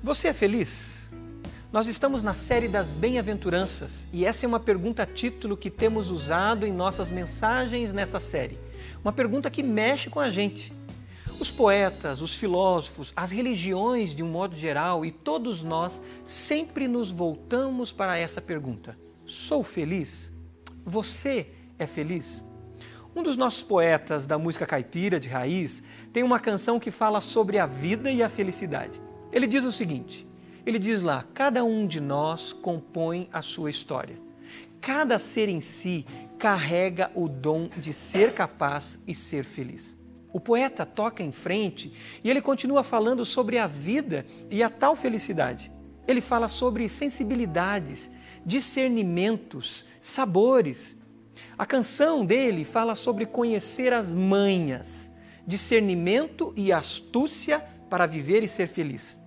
Você é feliz? Nós estamos na série das bem-aventuranças e essa é uma pergunta título que temos usado em nossas mensagens nessa série. Uma pergunta que mexe com a gente. Os poetas, os filósofos, as religiões de um modo geral e todos nós sempre nos voltamos para essa pergunta: Sou feliz? Você é feliz? Um dos nossos poetas da música caipira de raiz tem uma canção que fala sobre a vida e a felicidade. Ele diz o seguinte: ele diz lá, cada um de nós compõe a sua história. Cada ser em si carrega o dom de ser capaz e ser feliz. O poeta toca em frente e ele continua falando sobre a vida e a tal felicidade. Ele fala sobre sensibilidades, discernimentos, sabores. A canção dele fala sobre conhecer as manhas, discernimento e astúcia para viver e ser feliz.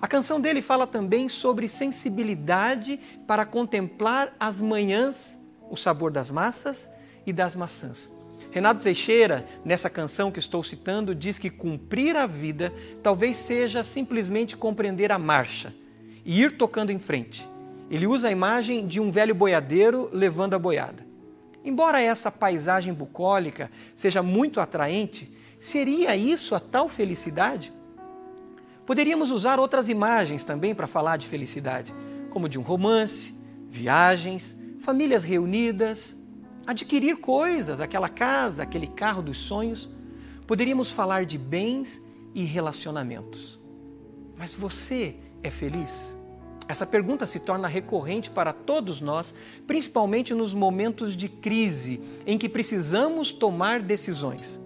A canção dele fala também sobre sensibilidade para contemplar as manhãs, o sabor das massas e das maçãs. Renato Teixeira, nessa canção que estou citando, diz que cumprir a vida talvez seja simplesmente compreender a marcha e ir tocando em frente. Ele usa a imagem de um velho boiadeiro levando a boiada. Embora essa paisagem bucólica seja muito atraente, seria isso a tal felicidade? Poderíamos usar outras imagens também para falar de felicidade, como de um romance, viagens, famílias reunidas, adquirir coisas, aquela casa, aquele carro dos sonhos. Poderíamos falar de bens e relacionamentos. Mas você é feliz? Essa pergunta se torna recorrente para todos nós, principalmente nos momentos de crise em que precisamos tomar decisões.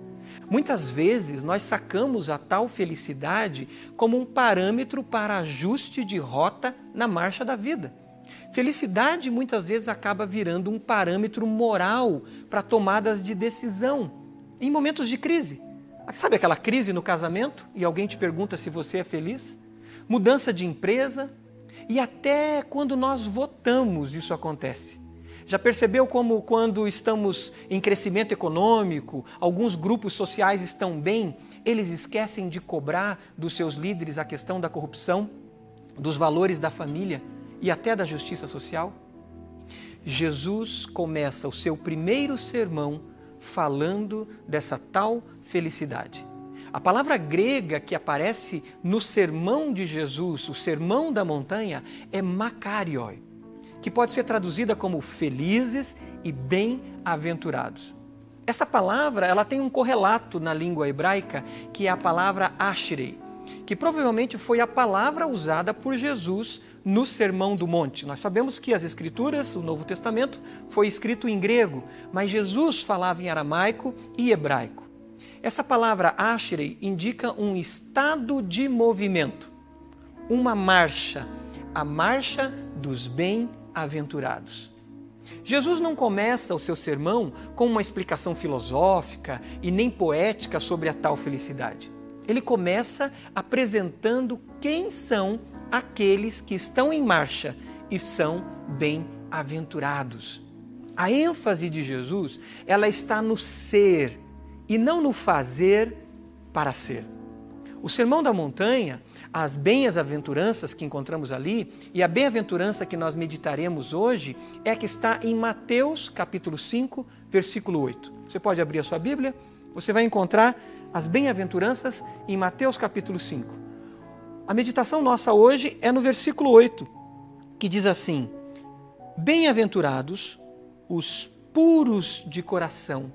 Muitas vezes nós sacamos a tal felicidade como um parâmetro para ajuste de rota na marcha da vida. Felicidade muitas vezes acaba virando um parâmetro moral para tomadas de decisão em momentos de crise. Sabe aquela crise no casamento e alguém te pergunta se você é feliz? Mudança de empresa e até quando nós votamos isso acontece. Já percebeu como, quando estamos em crescimento econômico, alguns grupos sociais estão bem, eles esquecem de cobrar dos seus líderes a questão da corrupção, dos valores da família e até da justiça social? Jesus começa o seu primeiro sermão falando dessa tal felicidade. A palavra grega que aparece no sermão de Jesus, o sermão da montanha, é makarioi que pode ser traduzida como felizes e bem-aventurados. Essa palavra ela tem um correlato na língua hebraica que é a palavra ashrei, que provavelmente foi a palavra usada por Jesus no Sermão do Monte. Nós sabemos que as Escrituras, o Novo Testamento, foi escrito em grego, mas Jesus falava em aramaico e hebraico. Essa palavra ashrei indica um estado de movimento, uma marcha, a marcha dos bem-aventurados aventurados. Jesus não começa o seu sermão com uma explicação filosófica e nem poética sobre a tal felicidade. Ele começa apresentando quem são aqueles que estão em marcha e são bem-aventurados. A ênfase de Jesus, ela está no ser e não no fazer para ser. O Sermão da Montanha, as bem-aventuranças que encontramos ali e a bem-aventurança que nós meditaremos hoje é que está em Mateus capítulo 5, versículo 8. Você pode abrir a sua Bíblia, você vai encontrar as bem-aventuranças em Mateus capítulo 5. A meditação nossa hoje é no versículo 8, que diz assim: Bem-aventurados os puros de coração,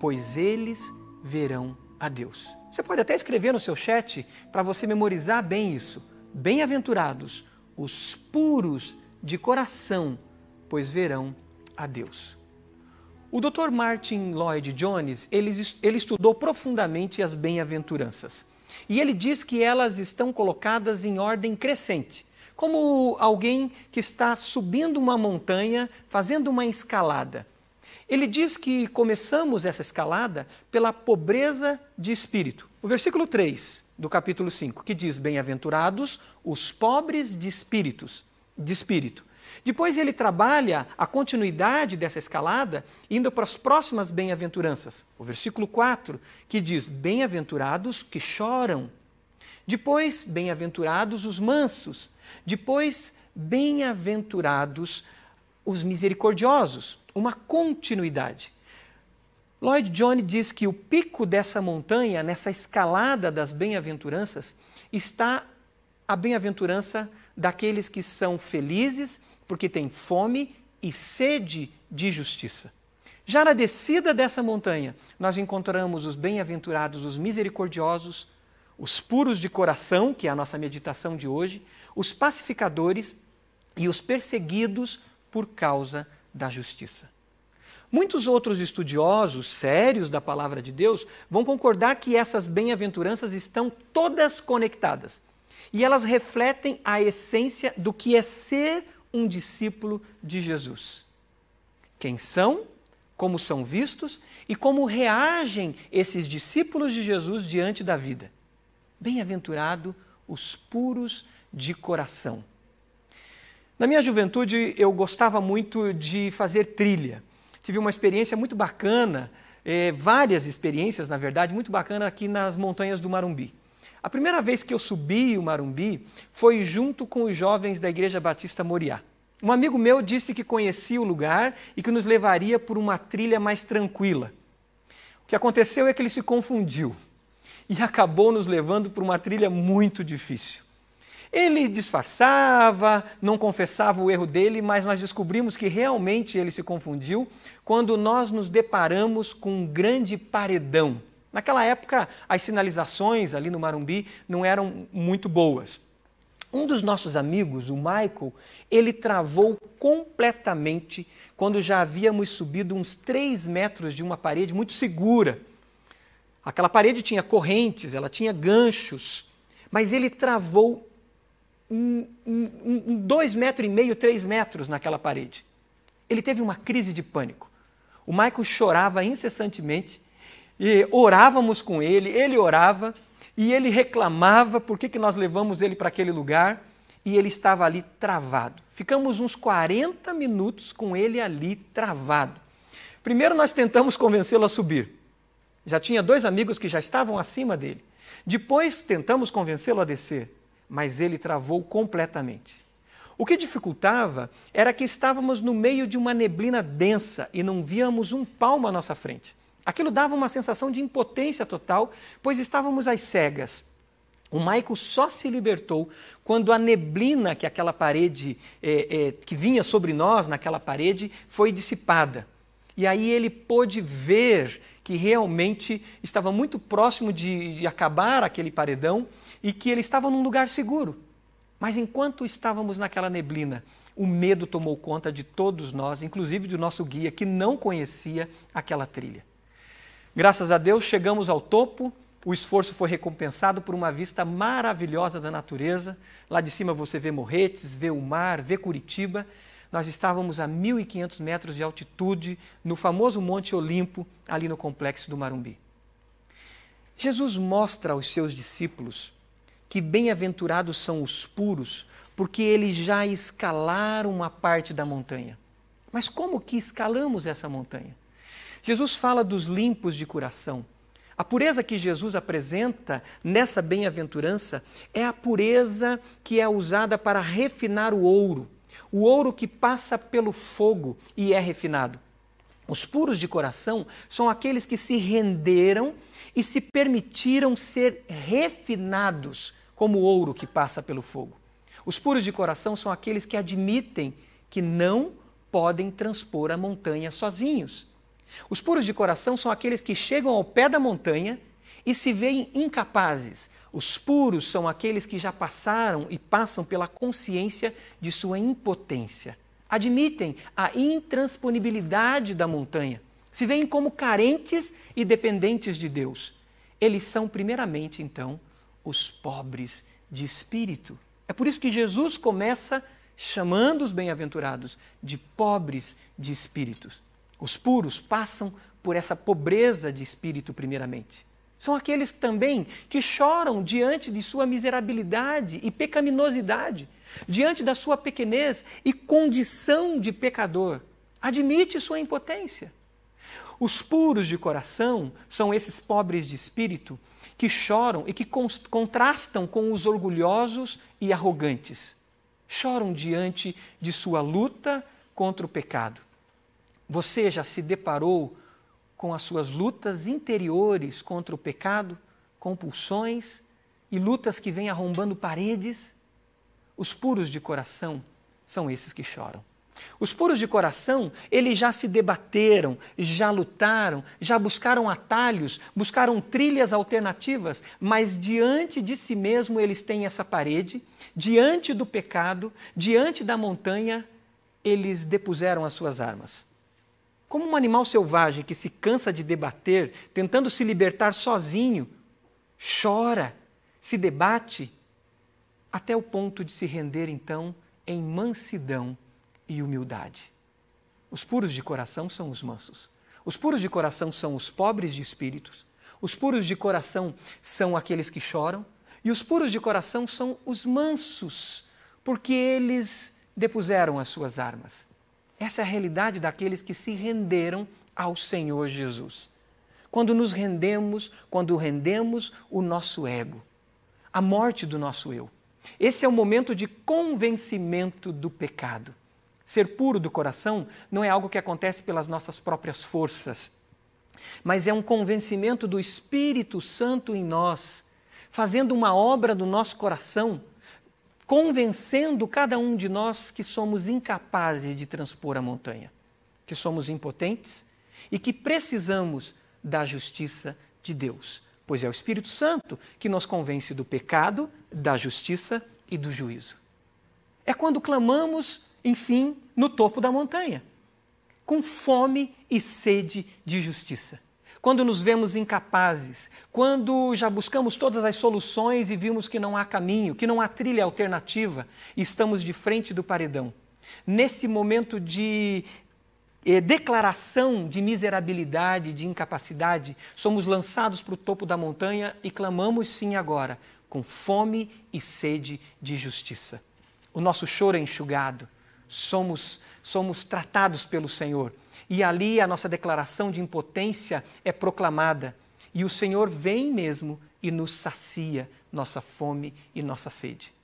pois eles verão a Deus. Você pode até escrever no seu chat para você memorizar bem isso. Bem-aventurados os puros de coração, pois verão a Deus. O Dr. Martin Lloyd Jones, ele, ele estudou profundamente as bem-aventuranças. E ele diz que elas estão colocadas em ordem crescente, como alguém que está subindo uma montanha, fazendo uma escalada. Ele diz que começamos essa escalada pela pobreza de espírito. O versículo 3 do capítulo 5, que diz: Bem-aventurados os pobres de espíritos, de espírito. Depois ele trabalha a continuidade dessa escalada, indo para as próximas bem-aventuranças. O versículo 4, que diz: Bem-aventurados que choram. Depois, bem-aventurados os mansos. Depois, bem-aventurados os misericordiosos. Uma continuidade. Lloyd Jones diz que o pico dessa montanha, nessa escalada das bem-aventuranças, está a bem-aventurança daqueles que são felizes porque têm fome e sede de justiça. Já na descida dessa montanha, nós encontramos os bem-aventurados, os misericordiosos, os puros de coração, que é a nossa meditação de hoje, os pacificadores e os perseguidos por causa da justiça. Muitos outros estudiosos sérios da palavra de Deus vão concordar que essas bem-aventuranças estão todas conectadas e elas refletem a essência do que é ser um discípulo de Jesus. Quem são, como são vistos e como reagem esses discípulos de Jesus diante da vida. Bem-aventurado os puros de coração. Na minha juventude, eu gostava muito de fazer trilha. Tive uma experiência muito bacana, eh, várias experiências, na verdade, muito bacana aqui nas montanhas do Marumbi. A primeira vez que eu subi o Marumbi foi junto com os jovens da Igreja Batista Moriá. Um amigo meu disse que conhecia o lugar e que nos levaria por uma trilha mais tranquila. O que aconteceu é que ele se confundiu e acabou nos levando por uma trilha muito difícil. Ele disfarçava, não confessava o erro dele, mas nós descobrimos que realmente ele se confundiu quando nós nos deparamos com um grande paredão Naquela época, as sinalizações ali no Marumbi não eram muito boas. Um dos nossos amigos, o Michael, ele travou completamente quando já havíamos subido uns 3 metros de uma parede muito segura. Aquela parede tinha correntes, ela tinha ganchos, mas ele travou um, um, um, dois metros e meio, três metros naquela parede. Ele teve uma crise de pânico. O Michael chorava incessantemente e orávamos com ele, ele orava e ele reclamava por que, que nós levamos ele para aquele lugar e ele estava ali travado. Ficamos uns 40 minutos com ele ali travado. Primeiro nós tentamos convencê-lo a subir. Já tinha dois amigos que já estavam acima dele. Depois tentamos convencê-lo a descer, mas ele travou completamente. O que dificultava era que estávamos no meio de uma neblina densa e não víamos um palmo à nossa frente. Aquilo dava uma sensação de impotência total, pois estávamos às cegas. O Michael só se libertou quando a neblina que aquela parede, é, é, que vinha sobre nós naquela parede, foi dissipada. E aí ele pôde ver que realmente estava muito próximo de, de acabar aquele paredão e que ele estava num lugar seguro. Mas enquanto estávamos naquela neblina, o medo tomou conta de todos nós, inclusive do nosso guia que não conhecia aquela trilha. Graças a Deus chegamos ao topo, o esforço foi recompensado por uma vista maravilhosa da natureza. Lá de cima você vê Morretes, vê o mar, vê Curitiba. Nós estávamos a 1.500 metros de altitude, no famoso Monte Olimpo, ali no complexo do Marumbi. Jesus mostra aos seus discípulos que bem-aventurados são os puros, porque eles já escalaram uma parte da montanha. Mas como que escalamos essa montanha? Jesus fala dos limpos de coração. A pureza que Jesus apresenta nessa bem-aventurança é a pureza que é usada para refinar o ouro, o ouro que passa pelo fogo e é refinado. Os puros de coração são aqueles que se renderam e se permitiram ser refinados como ouro que passa pelo fogo. Os puros de coração são aqueles que admitem que não podem transpor a montanha sozinhos. Os puros de coração são aqueles que chegam ao pé da montanha e se veem incapazes. Os puros são aqueles que já passaram e passam pela consciência de sua impotência. Admitem a intransponibilidade da montanha. Se veem como carentes e dependentes de Deus. Eles são, primeiramente, então, os pobres de espírito. É por isso que Jesus começa chamando os bem-aventurados de pobres de espíritos. Os puros passam por essa pobreza de espírito, primeiramente. São aqueles também que choram diante de sua miserabilidade e pecaminosidade, diante da sua pequenez e condição de pecador. Admite sua impotência. Os puros de coração são esses pobres de espírito que choram e que contrastam com os orgulhosos e arrogantes. Choram diante de sua luta contra o pecado. Você já se deparou com as suas lutas interiores contra o pecado, compulsões e lutas que vêm arrombando paredes? Os puros de coração são esses que choram. Os puros de coração, eles já se debateram, já lutaram, já buscaram atalhos, buscaram trilhas alternativas, mas diante de si mesmo eles têm essa parede, diante do pecado, diante da montanha, eles depuseram as suas armas. Como um animal selvagem que se cansa de debater, tentando se libertar sozinho, chora, se debate, até o ponto de se render então em mansidão e humildade. Os puros de coração são os mansos. Os puros de coração são os pobres de espíritos. Os puros de coração são aqueles que choram. E os puros de coração são os mansos, porque eles depuseram as suas armas. Essa é a realidade daqueles que se renderam ao Senhor Jesus. Quando nos rendemos, quando rendemos o nosso ego, a morte do nosso eu. Esse é o momento de convencimento do pecado. Ser puro do coração não é algo que acontece pelas nossas próprias forças, mas é um convencimento do Espírito Santo em nós, fazendo uma obra no nosso coração, convencendo cada um de nós que somos incapazes de transpor a montanha, que somos impotentes e que precisamos da justiça de Deus, pois é o Espírito Santo que nos convence do pecado, da justiça e do juízo. É quando clamamos enfim, no topo da montanha, com fome e sede de justiça. Quando nos vemos incapazes, quando já buscamos todas as soluções e vimos que não há caminho, que não há trilha alternativa, estamos de frente do paredão. Nesse momento de eh, declaração de miserabilidade, de incapacidade, somos lançados para o topo da montanha e clamamos sim agora, com fome e sede de justiça. O nosso choro é enxugado somos, somos tratados pelo Senhor. E ali a nossa declaração de impotência é proclamada. E o Senhor vem mesmo e nos sacia nossa fome e nossa sede.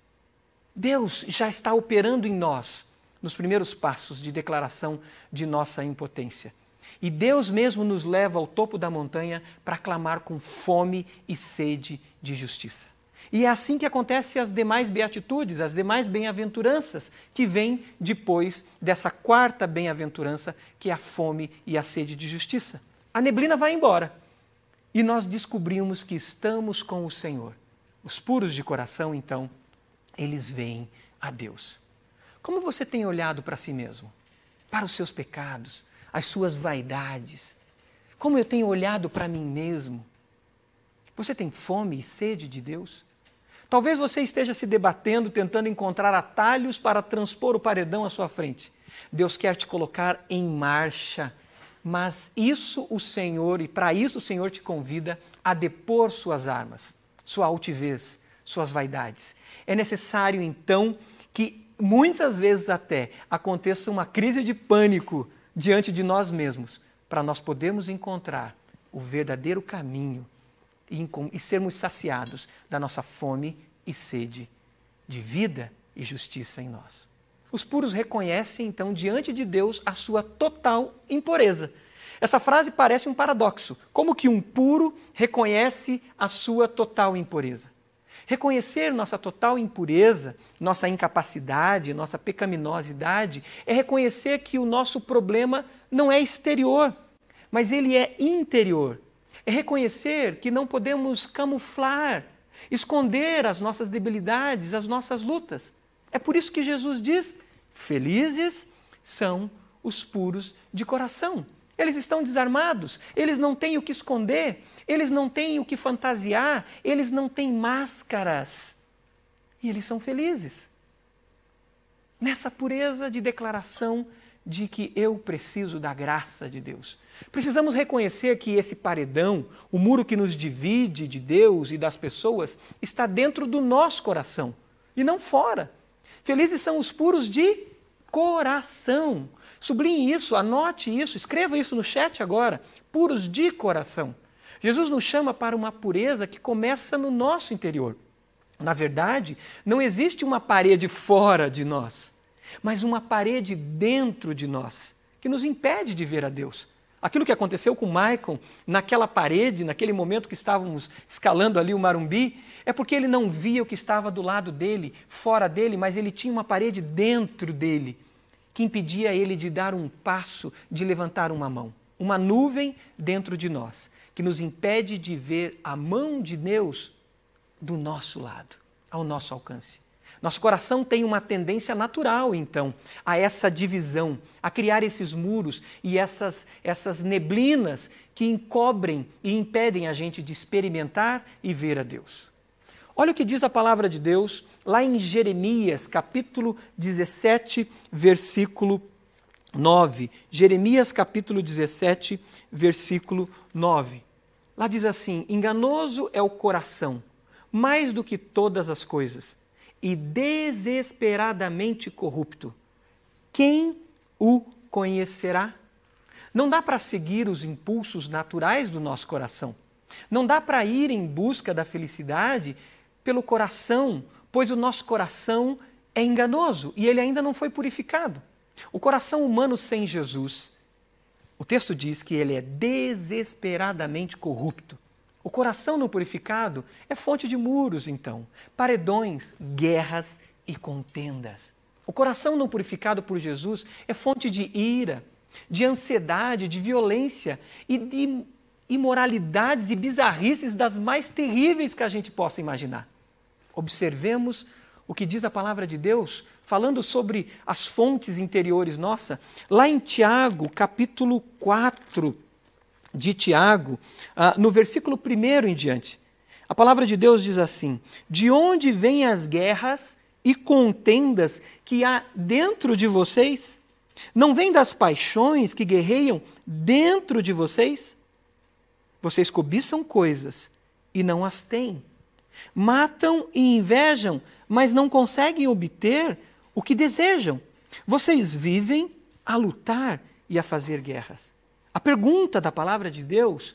Deus já está operando em nós nos primeiros passos de declaração de nossa impotência. E Deus mesmo nos leva ao topo da montanha para clamar com fome e sede de justiça. E é assim que acontece as demais beatitudes, as demais bem-aventuranças que vêm depois dessa quarta bem-aventurança, que é a fome e a sede de justiça. A neblina vai embora e nós descobrimos que estamos com o Senhor. Os puros de coração, então, eles veem a Deus. Como você tem olhado para si mesmo? Para os seus pecados, as suas vaidades? Como eu tenho olhado para mim mesmo? Você tem fome e sede de Deus? Talvez você esteja se debatendo, tentando encontrar atalhos para transpor o paredão à sua frente. Deus quer te colocar em marcha, mas isso o Senhor, e para isso o Senhor te convida a depor suas armas, sua altivez, suas vaidades. É necessário então que muitas vezes até aconteça uma crise de pânico diante de nós mesmos, para nós podermos encontrar o verdadeiro caminho e, e sermos saciados da nossa fome e sede de vida e justiça em nós. Os puros reconhecem, então, diante de Deus, a sua total impureza. Essa frase parece um paradoxo. Como que um puro reconhece a sua total impureza? Reconhecer nossa total impureza, nossa incapacidade, nossa pecaminosidade, é reconhecer que o nosso problema não é exterior, mas ele é interior. É reconhecer que não podemos camuflar, esconder as nossas debilidades, as nossas lutas. É por isso que Jesus diz: felizes são os puros de coração. Eles estão desarmados, eles não têm o que esconder, eles não têm o que fantasiar, eles não têm máscaras. E eles são felizes. Nessa pureza de declaração de que eu preciso da graça de Deus. Precisamos reconhecer que esse paredão, o muro que nos divide de Deus e das pessoas, está dentro do nosso coração e não fora. Felizes são os puros de coração. Sublinhe isso, anote isso, escreva isso no chat agora. Puros de coração. Jesus nos chama para uma pureza que começa no nosso interior. Na verdade, não existe uma parede fora de nós, mas uma parede dentro de nós, que nos impede de ver a Deus. Aquilo que aconteceu com Michael naquela parede, naquele momento que estávamos escalando ali o Marumbi, é porque ele não via o que estava do lado dele, fora dele, mas ele tinha uma parede dentro dele que impedia ele de dar um passo, de levantar uma mão. Uma nuvem dentro de nós, que nos impede de ver a mão de Deus do nosso lado, ao nosso alcance. Nosso coração tem uma tendência natural, então, a essa divisão, a criar esses muros e essas, essas neblinas que encobrem e impedem a gente de experimentar e ver a Deus. Olha o que diz a palavra de Deus lá em Jeremias, capítulo 17, versículo 9. Jeremias, capítulo 17, versículo 9. Lá diz assim: Enganoso é o coração, mais do que todas as coisas, e desesperadamente corrupto. Quem o conhecerá? Não dá para seguir os impulsos naturais do nosso coração. Não dá para ir em busca da felicidade pelo coração, pois o nosso coração é enganoso e ele ainda não foi purificado. O coração humano sem Jesus, o texto diz que ele é desesperadamente corrupto. O coração não purificado é fonte de muros, então, paredões, guerras e contendas. O coração não purificado por Jesus é fonte de ira, de ansiedade, de violência e de imoralidades e bizarrices das mais terríveis que a gente possa imaginar. Observemos o que diz a palavra de Deus, falando sobre as fontes interiores nossa, lá em Tiago, capítulo 4 de Tiago, ah, no versículo 1 em diante. A palavra de Deus diz assim: De onde vêm as guerras e contendas que há dentro de vocês? Não vêm das paixões que guerreiam dentro de vocês? Vocês cobiçam coisas e não as têm Matam e invejam, mas não conseguem obter o que desejam. Vocês vivem a lutar e a fazer guerras. A pergunta da palavra de Deus,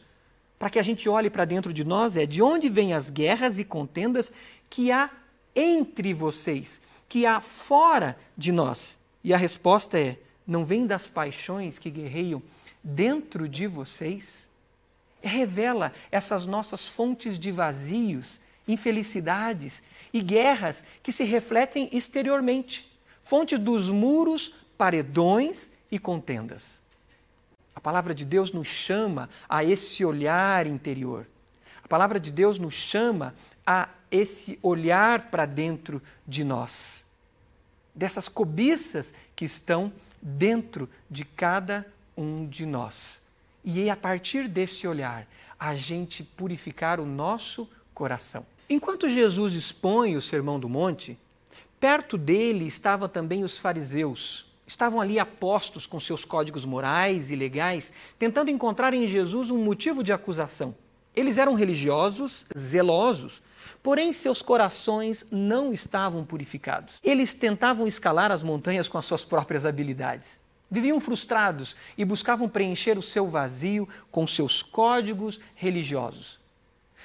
para que a gente olhe para dentro de nós, é: de onde vêm as guerras e contendas que há entre vocês, que há fora de nós? E a resposta é: não vem das paixões que guerreiam dentro de vocês? Revela essas nossas fontes de vazios infelicidades e guerras que se refletem exteriormente, fonte dos muros, paredões e contendas. A palavra de Deus nos chama a esse olhar interior. A palavra de Deus nos chama a esse olhar para dentro de nós, dessas cobiças que estão dentro de cada um de nós. E é a partir desse olhar, a gente purificar o nosso coração. Enquanto Jesus expõe o Sermão do Monte, perto dele estavam também os fariseus. Estavam ali apostos com seus códigos morais e legais, tentando encontrar em Jesus um motivo de acusação. Eles eram religiosos, zelosos, porém seus corações não estavam purificados. Eles tentavam escalar as montanhas com as suas próprias habilidades. Viviam frustrados e buscavam preencher o seu vazio com seus códigos religiosos.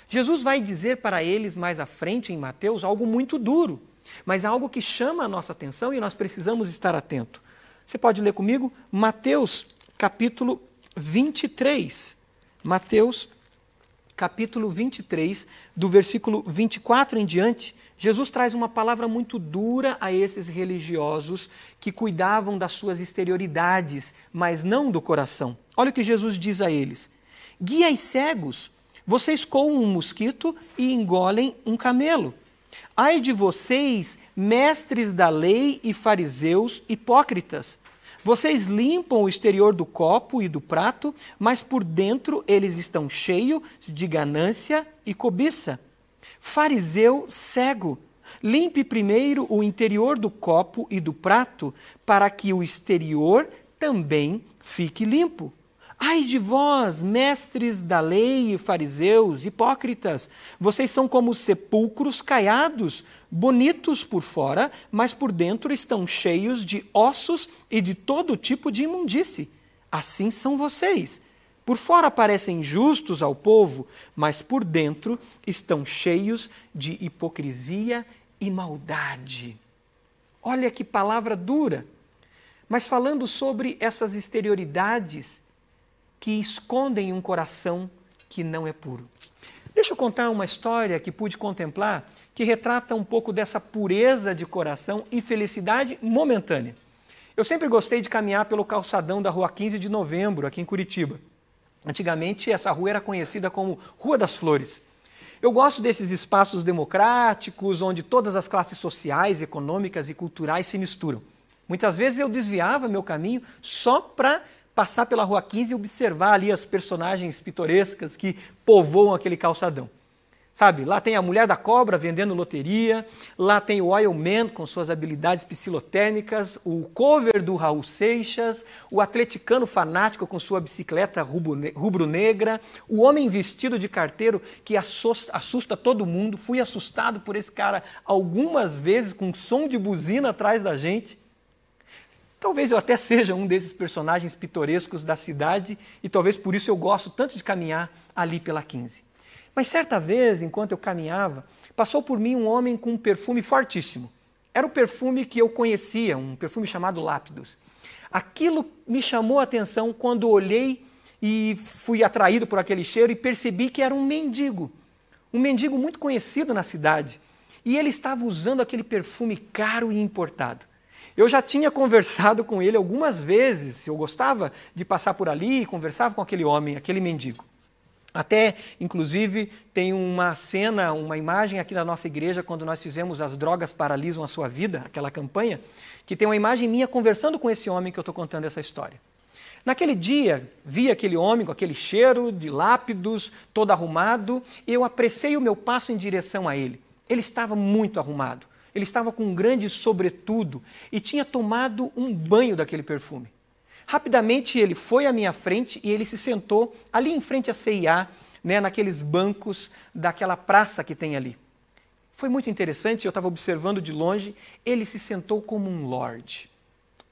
Jesus vai dizer para eles mais à frente em Mateus algo muito duro, mas algo que chama a nossa atenção e nós precisamos estar atento. Você pode ler comigo Mateus capítulo 23. Mateus capítulo 23, do versículo 24 em diante, Jesus traz uma palavra muito dura a esses religiosos que cuidavam das suas exterioridades, mas não do coração. Olha o que Jesus diz a eles: Guias cegos vocês coam um mosquito e engolem um camelo. Ai de vocês, mestres da lei e fariseus hipócritas! Vocês limpam o exterior do copo e do prato, mas por dentro eles estão cheios de ganância e cobiça. Fariseu cego, limpe primeiro o interior do copo e do prato, para que o exterior também fique limpo. Ai de vós, mestres da lei e fariseus, hipócritas! Vocês são como sepulcros caiados, bonitos por fora, mas por dentro estão cheios de ossos e de todo tipo de imundície. Assim são vocês. Por fora parecem justos ao povo, mas por dentro estão cheios de hipocrisia e maldade. Olha que palavra dura. Mas falando sobre essas exterioridades que escondem um coração que não é puro. Deixa eu contar uma história que pude contemplar que retrata um pouco dessa pureza de coração e felicidade momentânea. Eu sempre gostei de caminhar pelo calçadão da Rua 15 de Novembro, aqui em Curitiba. Antigamente, essa rua era conhecida como Rua das Flores. Eu gosto desses espaços democráticos, onde todas as classes sociais, econômicas e culturais se misturam. Muitas vezes eu desviava meu caminho só para passar pela Rua 15 e observar ali as personagens pitorescas que povoam aquele calçadão. Sabe, lá tem a mulher da cobra vendendo loteria, lá tem o Oil Man com suas habilidades psilotérmicas, o cover do Raul Seixas, o atleticano fanático com sua bicicleta rubro-negra, o homem vestido de carteiro que assusta todo mundo. Fui assustado por esse cara algumas vezes com som de buzina atrás da gente. Talvez eu até seja um desses personagens pitorescos da cidade e talvez por isso eu gosto tanto de caminhar ali pela 15. Mas certa vez, enquanto eu caminhava, passou por mim um homem com um perfume fortíssimo. Era o perfume que eu conhecia, um perfume chamado Lápidos. Aquilo me chamou a atenção quando olhei e fui atraído por aquele cheiro e percebi que era um mendigo. Um mendigo muito conhecido na cidade. E ele estava usando aquele perfume caro e importado. Eu já tinha conversado com ele algumas vezes, eu gostava de passar por ali e conversava com aquele homem, aquele mendigo. Até, inclusive, tem uma cena, uma imagem aqui na nossa igreja, quando nós fizemos As Drogas Paralisam a Sua Vida, aquela campanha, que tem uma imagem minha conversando com esse homem que eu estou contando essa história. Naquele dia, vi aquele homem com aquele cheiro de lápidos, todo arrumado, eu apressei o meu passo em direção a ele. Ele estava muito arrumado, ele estava com um grande sobretudo e tinha tomado um banho daquele perfume. Rapidamente ele foi à minha frente e ele se sentou ali em frente à CIA, né, naqueles bancos daquela praça que tem ali. Foi muito interessante, eu estava observando de longe, ele se sentou como um lord.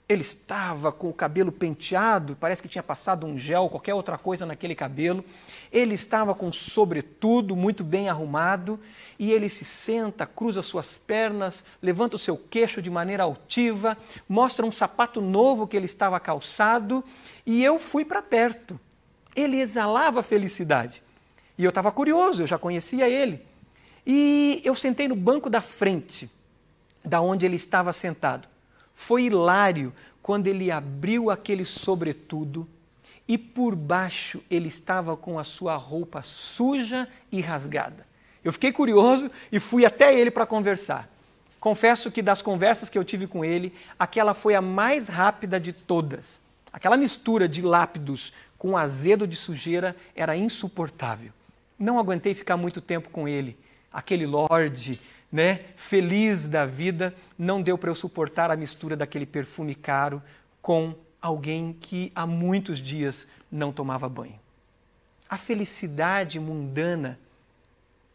Ele estava com o cabelo penteado, parece que tinha passado um gel, qualquer outra coisa naquele cabelo. Ele estava com sobretudo muito bem arrumado e ele se senta, cruza suas pernas, levanta o seu queixo de maneira altiva, mostra um sapato novo que ele estava calçado e eu fui para perto. Ele exalava felicidade e eu estava curioso, eu já conhecia ele. E eu sentei no banco da frente, da onde ele estava sentado. Foi hilário quando ele abriu aquele sobretudo e por baixo ele estava com a sua roupa suja e rasgada. Eu fiquei curioso e fui até ele para conversar. Confesso que das conversas que eu tive com ele, aquela foi a mais rápida de todas. Aquela mistura de lápidos com azedo de sujeira era insuportável. Não aguentei ficar muito tempo com ele. Aquele lorde né, feliz da vida, não deu para eu suportar a mistura daquele perfume caro com alguém que há muitos dias não tomava banho. A felicidade mundana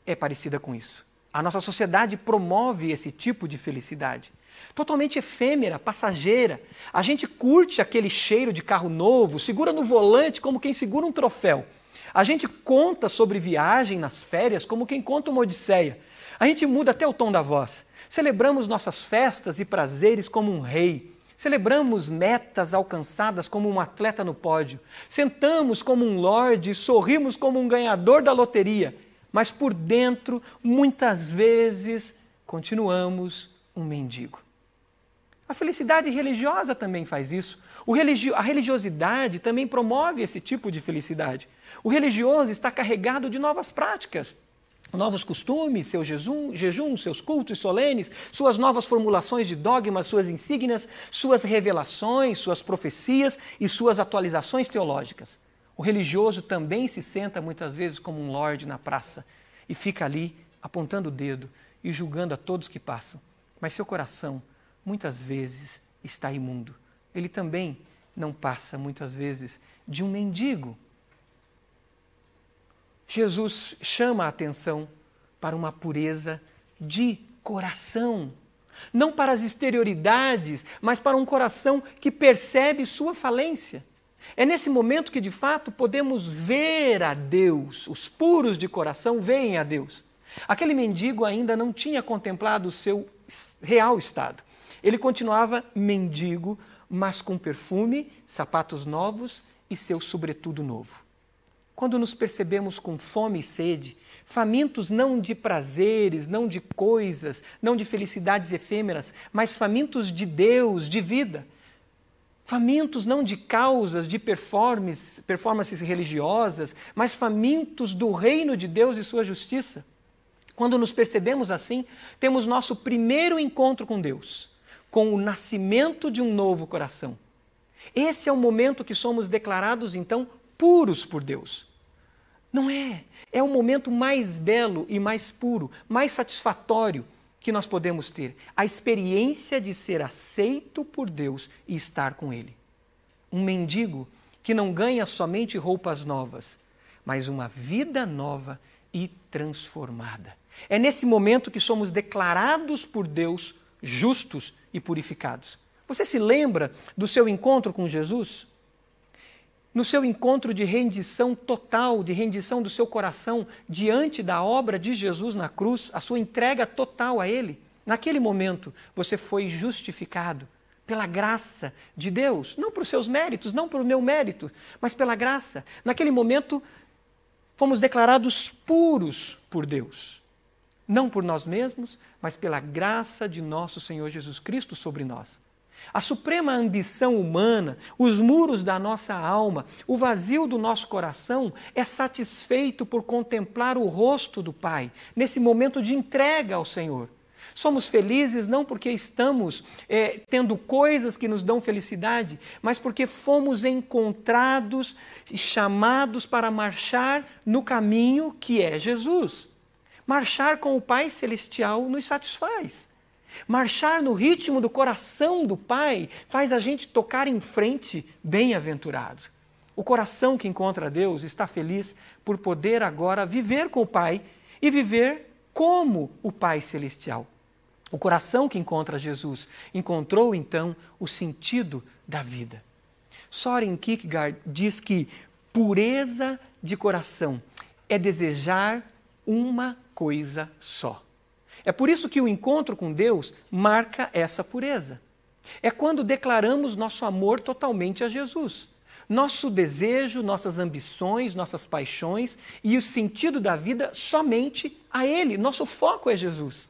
é parecida com isso. A nossa sociedade promove esse tipo de felicidade. Totalmente efêmera, passageira. A gente curte aquele cheiro de carro novo, segura no volante como quem segura um troféu. A gente conta sobre viagem nas férias como quem conta uma odisseia. A gente muda até o tom da voz. Celebramos nossas festas e prazeres como um rei. Celebramos metas alcançadas como um atleta no pódio. Sentamos como um lorde e sorrimos como um ganhador da loteria. Mas por dentro, muitas vezes, continuamos um mendigo. A felicidade religiosa também faz isso. Religio a religiosidade também promove esse tipo de felicidade. O religioso está carregado de novas práticas novos costumes, seu jejum, jejum, seus cultos solenes, suas novas formulações de dogmas, suas insígnias, suas revelações, suas profecias e suas atualizações teológicas. O religioso também se senta muitas vezes como um lorde na praça e fica ali apontando o dedo e julgando a todos que passam. Mas seu coração muitas vezes está imundo. Ele também não passa muitas vezes de um mendigo Jesus chama a atenção para uma pureza de coração. Não para as exterioridades, mas para um coração que percebe sua falência. É nesse momento que, de fato, podemos ver a Deus. Os puros de coração veem a Deus. Aquele mendigo ainda não tinha contemplado o seu real estado. Ele continuava mendigo, mas com perfume, sapatos novos e seu sobretudo novo. Quando nos percebemos com fome e sede, famintos não de prazeres, não de coisas, não de felicidades efêmeras, mas famintos de Deus, de vida, famintos não de causas, de performances, performances religiosas, mas famintos do reino de Deus e sua justiça. Quando nos percebemos assim, temos nosso primeiro encontro com Deus, com o nascimento de um novo coração. Esse é o momento que somos declarados, então, puros por Deus. Não é. É o momento mais belo e mais puro, mais satisfatório que nós podemos ter a experiência de ser aceito por Deus e estar com Ele. Um mendigo que não ganha somente roupas novas, mas uma vida nova e transformada. É nesse momento que somos declarados por Deus justos e purificados. Você se lembra do seu encontro com Jesus? No seu encontro de rendição total, de rendição do seu coração diante da obra de Jesus na cruz, a sua entrega total a Ele, naquele momento você foi justificado pela graça de Deus, não por seus méritos, não por meu mérito, mas pela graça. Naquele momento fomos declarados puros por Deus, não por nós mesmos, mas pela graça de nosso Senhor Jesus Cristo sobre nós. A suprema ambição humana, os muros da nossa alma, o vazio do nosso coração é satisfeito por contemplar o rosto do Pai, nesse momento de entrega ao Senhor. Somos felizes não porque estamos é, tendo coisas que nos dão felicidade, mas porque fomos encontrados e chamados para marchar no caminho que é Jesus. Marchar com o Pai Celestial nos satisfaz. Marchar no ritmo do coração do Pai faz a gente tocar em frente bem-aventurado. O coração que encontra Deus está feliz por poder agora viver com o Pai e viver como o Pai Celestial. O coração que encontra Jesus encontrou então o sentido da vida. Soren Kierkegaard diz que pureza de coração é desejar uma coisa só. É por isso que o encontro com Deus marca essa pureza. É quando declaramos nosso amor totalmente a Jesus. Nosso desejo, nossas ambições, nossas paixões e o sentido da vida somente a Ele. Nosso foco é Jesus.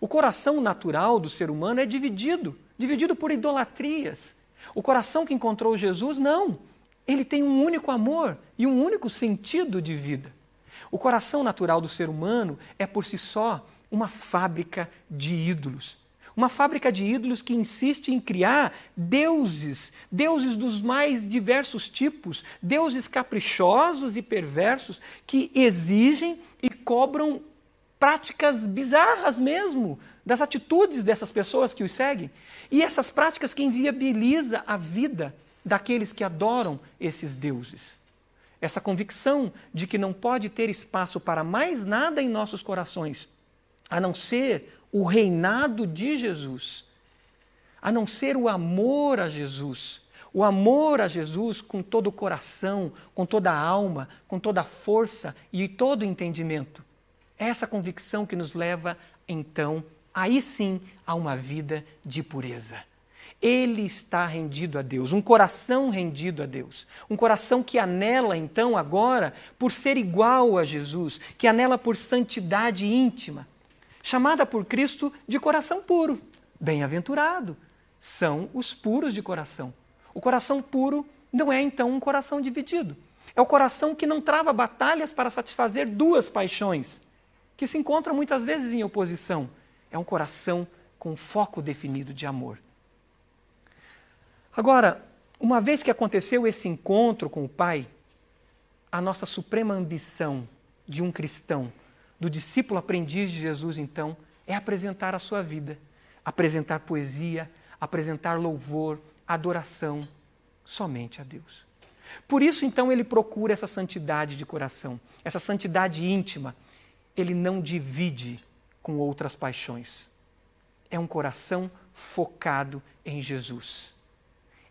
O coração natural do ser humano é dividido dividido por idolatrias. O coração que encontrou Jesus, não. Ele tem um único amor e um único sentido de vida. O coração natural do ser humano é por si só uma fábrica de ídolos. Uma fábrica de ídolos que insiste em criar deuses, deuses dos mais diversos tipos, deuses caprichosos e perversos que exigem e cobram práticas bizarras mesmo das atitudes dessas pessoas que os seguem. E essas práticas que inviabiliza a vida daqueles que adoram esses deuses. Essa convicção de que não pode ter espaço para mais nada em nossos corações a não ser o reinado de Jesus, a não ser o amor a Jesus, o amor a Jesus com todo o coração, com toda a alma, com toda a força e todo o entendimento. É essa convicção que nos leva, então, aí sim, a uma vida de pureza. Ele está rendido a Deus, um coração rendido a Deus, um coração que anela então agora por ser igual a Jesus, que anela por santidade íntima chamada por Cristo de coração puro. Bem-aventurado são os puros de coração. O coração puro não é então um coração dividido. É o coração que não trava batalhas para satisfazer duas paixões, que se encontram muitas vezes em oposição. É um coração com foco definido de amor. Agora, uma vez que aconteceu esse encontro com o Pai, a nossa suprema ambição de um cristão do discípulo aprendiz de Jesus, então, é apresentar a sua vida, apresentar poesia, apresentar louvor, adoração somente a Deus. Por isso, então, ele procura essa santidade de coração, essa santidade íntima. Ele não divide com outras paixões. É um coração focado em Jesus.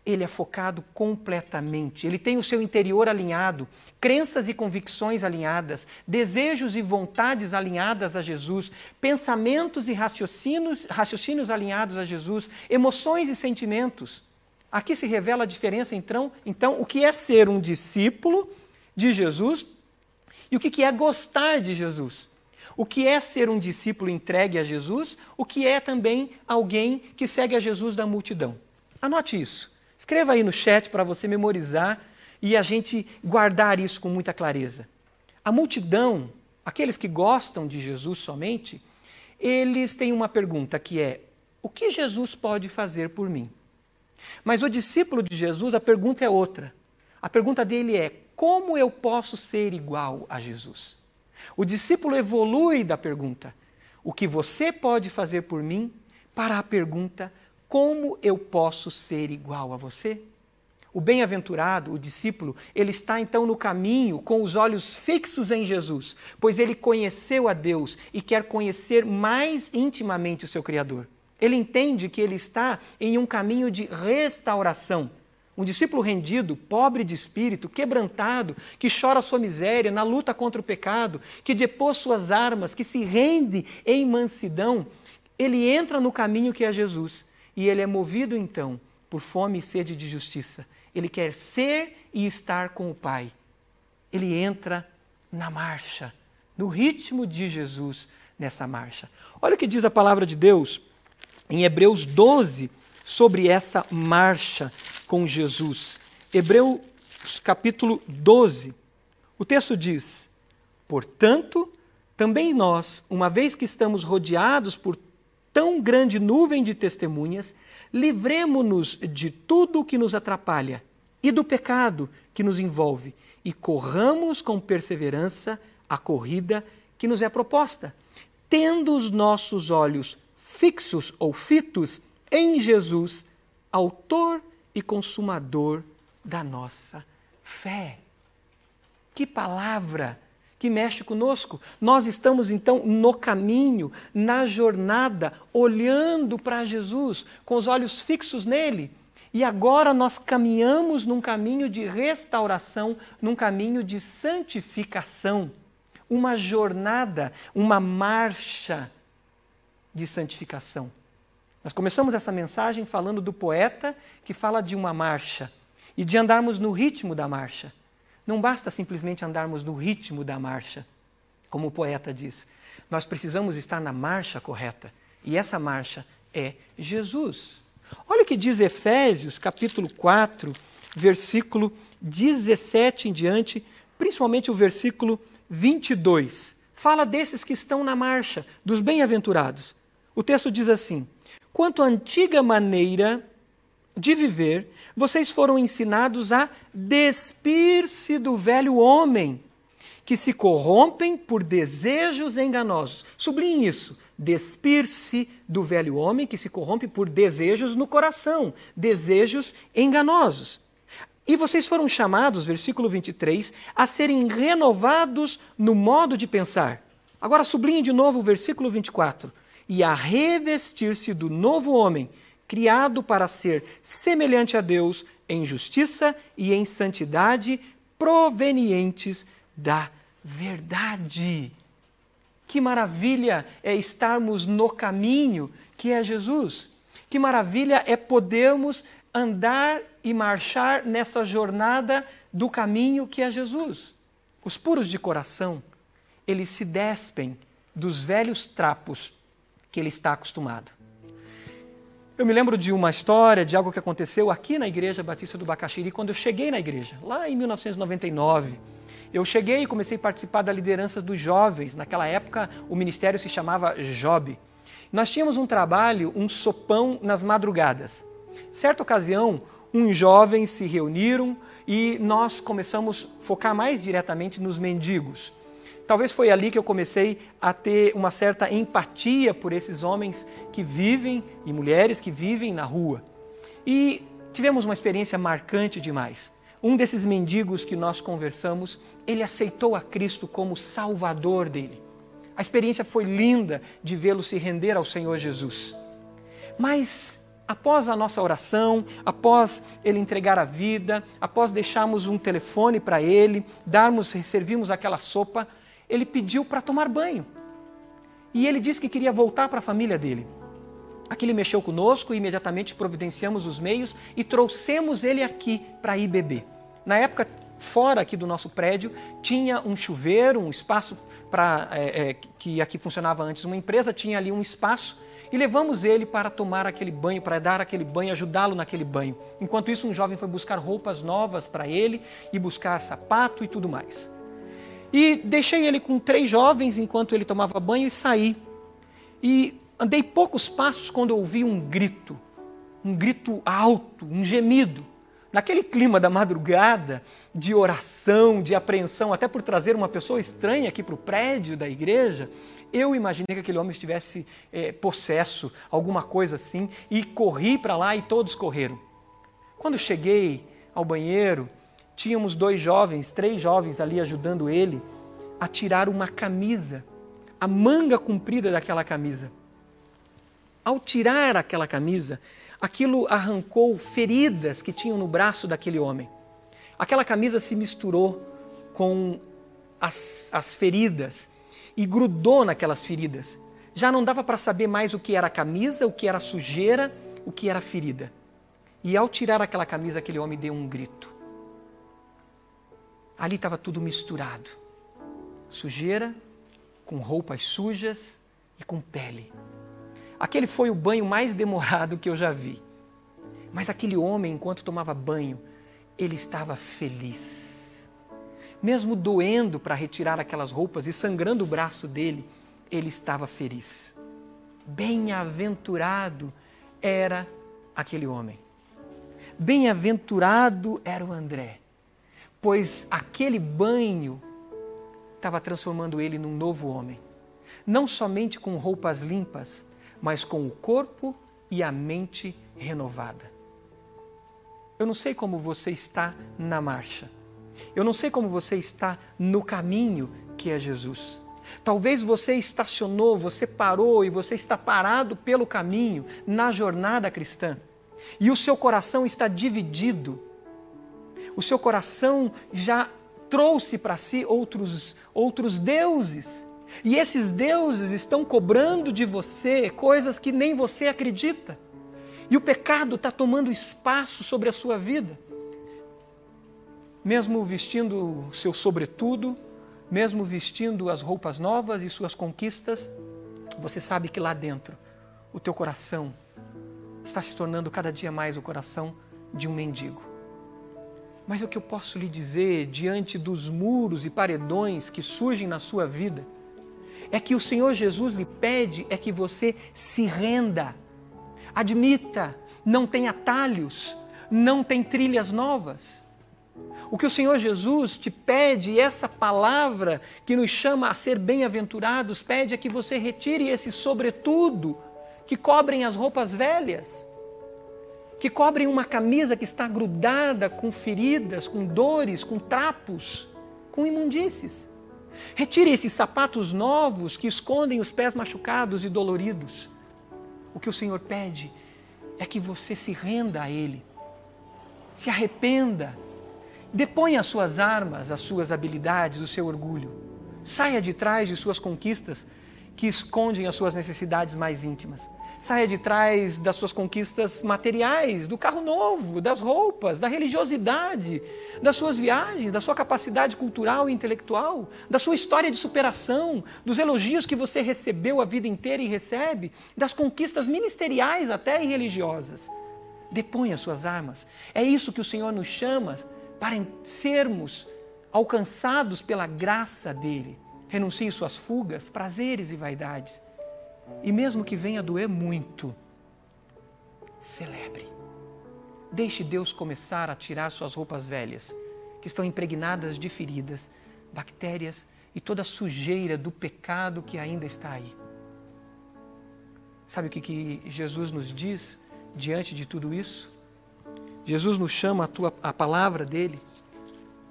Ele é focado completamente. Ele tem o seu interior alinhado, crenças e convicções alinhadas, desejos e vontades alinhadas a Jesus, pensamentos e raciocínios, raciocínios alinhados a Jesus, emoções e sentimentos. Aqui se revela a diferença, então, então, o que é ser um discípulo de Jesus e o que é gostar de Jesus. O que é ser um discípulo entregue a Jesus, o que é também alguém que segue a Jesus da multidão. Anote isso. Escreva aí no chat para você memorizar e a gente guardar isso com muita clareza. A multidão, aqueles que gostam de Jesus somente, eles têm uma pergunta que é: o que Jesus pode fazer por mim? Mas o discípulo de Jesus, a pergunta é outra. A pergunta dele é: como eu posso ser igual a Jesus? O discípulo evolui da pergunta: o que você pode fazer por mim? para a pergunta: como eu posso ser igual a você? O bem-aventurado, o discípulo, ele está então no caminho com os olhos fixos em Jesus, pois ele conheceu a Deus e quer conhecer mais intimamente o seu Criador. Ele entende que ele está em um caminho de restauração. Um discípulo rendido, pobre de espírito, quebrantado, que chora sua miséria na luta contra o pecado, que depôs suas armas, que se rende em mansidão, ele entra no caminho que é Jesus e ele é movido então por fome e sede de justiça. Ele quer ser e estar com o Pai. Ele entra na marcha, no ritmo de Jesus nessa marcha. Olha o que diz a palavra de Deus em Hebreus 12 sobre essa marcha com Jesus. Hebreus capítulo 12. O texto diz: Portanto, também nós, uma vez que estamos rodeados por tão grande nuvem de testemunhas, livremo-nos de tudo o que nos atrapalha e do pecado que nos envolve e corramos com perseverança a corrida que nos é proposta, tendo os nossos olhos fixos ou fitos em Jesus, Autor e Consumador da nossa fé. Que palavra! Que mexe conosco. Nós estamos então no caminho, na jornada, olhando para Jesus, com os olhos fixos nele. E agora nós caminhamos num caminho de restauração, num caminho de santificação. Uma jornada, uma marcha de santificação. Nós começamos essa mensagem falando do poeta que fala de uma marcha e de andarmos no ritmo da marcha. Não basta simplesmente andarmos no ritmo da marcha, como o poeta diz. Nós precisamos estar na marcha correta. E essa marcha é Jesus. Olha o que diz Efésios, capítulo 4, versículo 17 em diante, principalmente o versículo 22. Fala desses que estão na marcha, dos bem-aventurados. O texto diz assim: Quanto à antiga maneira de viver, vocês foram ensinados a despir-se do velho homem, que se corrompem por desejos enganosos. Sublinhe isso. Despir-se do velho homem que se corrompe por desejos no coração, desejos enganosos. E vocês foram chamados, versículo 23, a serem renovados no modo de pensar. Agora sublinhe de novo o versículo 24. E a revestir-se do novo homem, criado para ser semelhante a Deus em justiça e em santidade provenientes da verdade. Que maravilha é estarmos no caminho que é Jesus. Que maravilha é podermos andar e marchar nessa jornada do caminho que é Jesus. Os puros de coração, eles se despem dos velhos trapos que ele está acostumado. Eu me lembro de uma história, de algo que aconteceu aqui na Igreja Batista do Bacaxiri, quando eu cheguei na igreja, lá em 1999. Eu cheguei e comecei a participar da liderança dos jovens. Naquela época, o ministério se chamava Job. Nós tínhamos um trabalho, um sopão nas madrugadas. Certa ocasião, uns jovens se reuniram e nós começamos a focar mais diretamente nos mendigos. Talvez foi ali que eu comecei a ter uma certa empatia por esses homens que vivem e mulheres que vivem na rua. E tivemos uma experiência marcante demais. Um desses mendigos que nós conversamos, ele aceitou a Cristo como Salvador dele. A experiência foi linda de vê-lo se render ao Senhor Jesus. Mas Após a nossa oração, após ele entregar a vida, após deixarmos um telefone para ele, darmos, servirmos aquela sopa, ele pediu para tomar banho. E ele disse que queria voltar para a família dele. Aqui ele mexeu conosco e imediatamente providenciamos os meios e trouxemos ele aqui para ir beber. Na época, fora aqui do nosso prédio, tinha um chuveiro, um espaço para é, é, que aqui funcionava antes uma empresa, tinha ali um espaço e levamos ele para tomar aquele banho, para dar aquele banho, ajudá-lo naquele banho. Enquanto isso, um jovem foi buscar roupas novas para ele e buscar sapato e tudo mais. E deixei ele com três jovens enquanto ele tomava banho e saí. E andei poucos passos quando ouvi um grito, um grito alto, um gemido. Naquele clima da madrugada, de oração, de apreensão, até por trazer uma pessoa estranha aqui para o prédio da igreja, eu imaginei que aquele homem estivesse é, possesso, alguma coisa assim, e corri para lá e todos correram. Quando cheguei ao banheiro, tínhamos dois jovens, três jovens ali ajudando ele a tirar uma camisa, a manga comprida daquela camisa. Ao tirar aquela camisa, aquilo arrancou feridas que tinham no braço daquele homem. Aquela camisa se misturou com as, as feridas e grudou naquelas feridas. Já não dava para saber mais o que era camisa, o que era sujeira, o que era ferida. E ao tirar aquela camisa, aquele homem deu um grito. Ali estava tudo misturado: sujeira, com roupas sujas e com pele. Aquele foi o banho mais demorado que eu já vi. Mas aquele homem, enquanto tomava banho, ele estava feliz mesmo doendo para retirar aquelas roupas e sangrando o braço dele, ele estava feliz. Bem-aventurado era aquele homem. Bem-aventurado era o André, pois aquele banho estava transformando ele num novo homem. Não somente com roupas limpas, mas com o corpo e a mente renovada. Eu não sei como você está na marcha, eu não sei como você está no caminho que é Jesus. Talvez você estacionou, você parou e você está parado pelo caminho na jornada cristã. E o seu coração está dividido. O seu coração já trouxe para si outros outros deuses. E esses deuses estão cobrando de você coisas que nem você acredita. E o pecado está tomando espaço sobre a sua vida mesmo vestindo seu sobretudo, mesmo vestindo as roupas novas e suas conquistas, você sabe que lá dentro o teu coração está se tornando cada dia mais o coração de um mendigo. Mas o que eu posso lhe dizer diante dos muros e paredões que surgem na sua vida é que o Senhor Jesus lhe pede é que você se renda. Admita, não tem atalhos, não tem trilhas novas. O que o Senhor Jesus te pede, essa palavra que nos chama a ser bem-aventurados, pede é que você retire esse sobretudo que cobrem as roupas velhas, que cobrem uma camisa que está grudada com feridas, com dores, com trapos, com imundícies. Retire esses sapatos novos que escondem os pés machucados e doloridos. O que o Senhor pede é que você se renda a Ele, se arrependa Deponha as suas armas, as suas habilidades, o seu orgulho. Saia de trás de suas conquistas que escondem as suas necessidades mais íntimas. Saia de trás das suas conquistas materiais, do carro novo, das roupas, da religiosidade, das suas viagens, da sua capacidade cultural e intelectual, da sua história de superação, dos elogios que você recebeu a vida inteira e recebe, das conquistas ministeriais até e religiosas. Deponha suas armas. É isso que o Senhor nos chama para sermos alcançados pela graça dele. Renuncie suas fugas, prazeres e vaidades. E mesmo que venha doer muito, celebre. Deixe Deus começar a tirar suas roupas velhas, que estão impregnadas de feridas, bactérias e toda a sujeira do pecado que ainda está aí. Sabe o que, que Jesus nos diz diante de tudo isso? Jesus nos chama a, tua, a palavra dele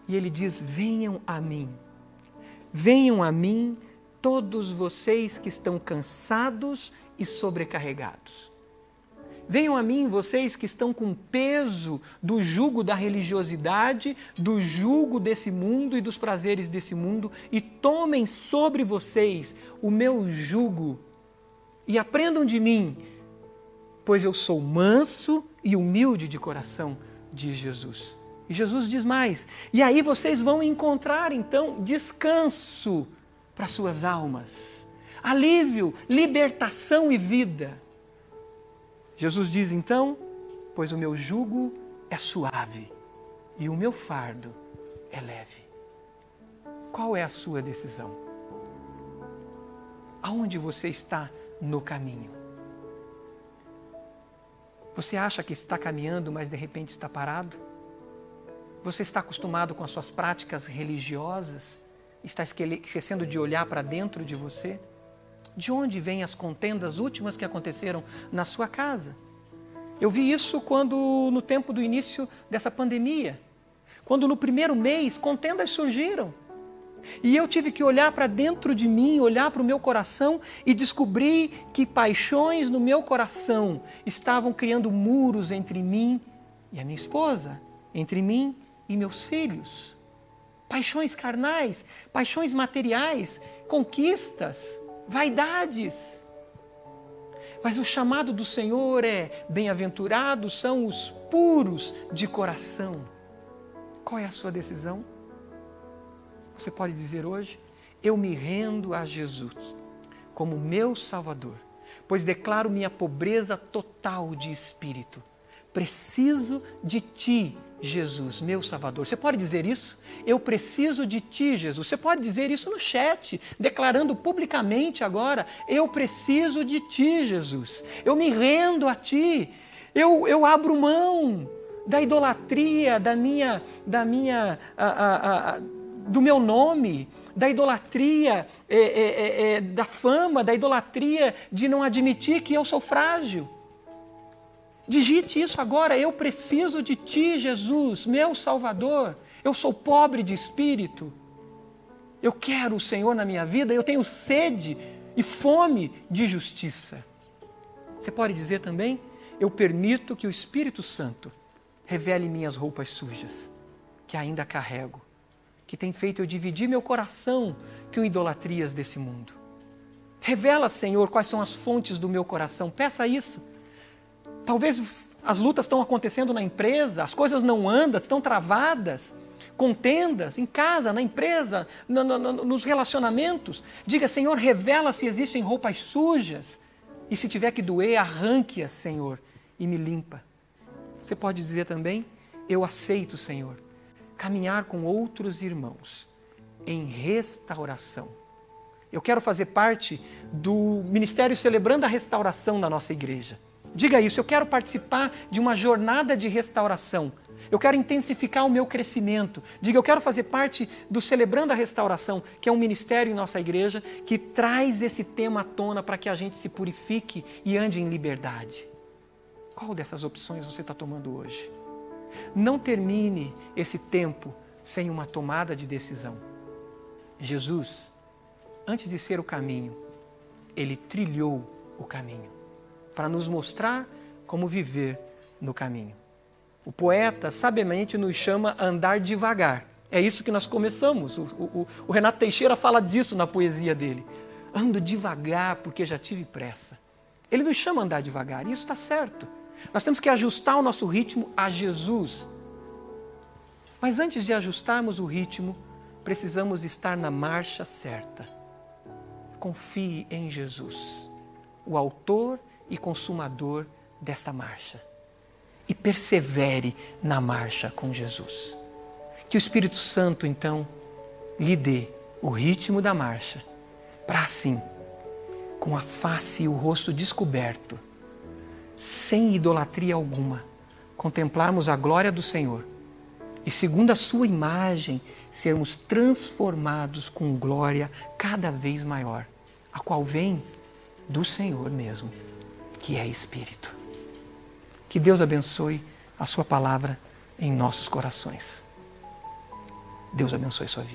e ele diz: Venham a mim, venham a mim todos vocês que estão cansados e sobrecarregados. Venham a mim, vocês que estão com peso do jugo da religiosidade, do jugo desse mundo e dos prazeres desse mundo, e tomem sobre vocês o meu jugo e aprendam de mim, pois eu sou manso e humilde de coração, diz Jesus. E Jesus diz mais: e aí vocês vão encontrar então descanso para suas almas, alívio, libertação e vida. Jesus diz então: Pois o meu jugo é suave e o meu fardo é leve. Qual é a sua decisão? Aonde você está no caminho? Você acha que está caminhando, mas de repente está parado? Você está acostumado com as suas práticas religiosas? Está esquecendo de olhar para dentro de você? De onde vêm as contendas últimas que aconteceram na sua casa? Eu vi isso quando, no tempo do início dessa pandemia, quando no primeiro mês contendas surgiram. E eu tive que olhar para dentro de mim, olhar para o meu coração e descobrir que paixões no meu coração estavam criando muros entre mim e a minha esposa, entre mim e meus filhos. Paixões carnais, paixões materiais, conquistas, vaidades. Mas o chamado do Senhor é: bem-aventurados são os puros de coração. Qual é a sua decisão? Você pode dizer hoje: Eu me rendo a Jesus como meu Salvador, pois declaro minha pobreza total de espírito. Preciso de Ti, Jesus, meu Salvador. Você pode dizer isso? Eu preciso de ti, Jesus. Você pode dizer isso no chat, declarando publicamente agora: Eu preciso de ti, Jesus. Eu me rendo a ti. Eu, eu abro mão da idolatria, da minha, da minha, a, a, a, do meu nome, da idolatria, é, é, é, da fama, da idolatria de não admitir que eu sou frágil. Digite isso agora. Eu preciso de ti, Jesus, meu Salvador. Eu sou pobre de espírito. Eu quero o Senhor na minha vida. Eu tenho sede e fome de justiça. Você pode dizer também: Eu permito que o Espírito Santo revele minhas roupas sujas, que ainda carrego, que tem feito eu dividir meu coração com idolatrias desse mundo. Revela, Senhor, quais são as fontes do meu coração. Peça isso. Talvez as lutas estão acontecendo na empresa, as coisas não andam, estão travadas, contendas em casa, na empresa, no, no, nos relacionamentos. Diga, Senhor, revela se existem roupas sujas. E se tiver que doer, arranque-as, Senhor, e me limpa. Você pode dizer também, eu aceito, Senhor, caminhar com outros irmãos em restauração. Eu quero fazer parte do ministério celebrando a restauração na nossa igreja. Diga isso, eu quero participar de uma jornada de restauração. Eu quero intensificar o meu crescimento. Diga, eu quero fazer parte do Celebrando a Restauração, que é um ministério em nossa igreja que traz esse tema à tona para que a gente se purifique e ande em liberdade. Qual dessas opções você está tomando hoje? Não termine esse tempo sem uma tomada de decisão. Jesus, antes de ser o caminho, ele trilhou o caminho para nos mostrar como viver no caminho. O poeta sabiamente nos chama a andar devagar. É isso que nós começamos. O, o, o, Renato Teixeira fala disso na poesia dele. Ando devagar porque já tive pressa. Ele nos chama a andar devagar e isso está certo. Nós temos que ajustar o nosso ritmo a Jesus. Mas antes de ajustarmos o ritmo, precisamos estar na marcha certa. Confie em Jesus, o Autor e consumador desta marcha. E persevere na marcha com Jesus. Que o Espírito Santo, então, lhe dê o ritmo da marcha, para assim, com a face e o rosto descoberto, sem idolatria alguma, contemplarmos a glória do Senhor e, segundo a Sua imagem, sermos transformados com glória cada vez maior, a qual vem do Senhor mesmo que é Espírito. Que Deus abençoe a Sua palavra em nossos corações. Deus abençoe sua vida.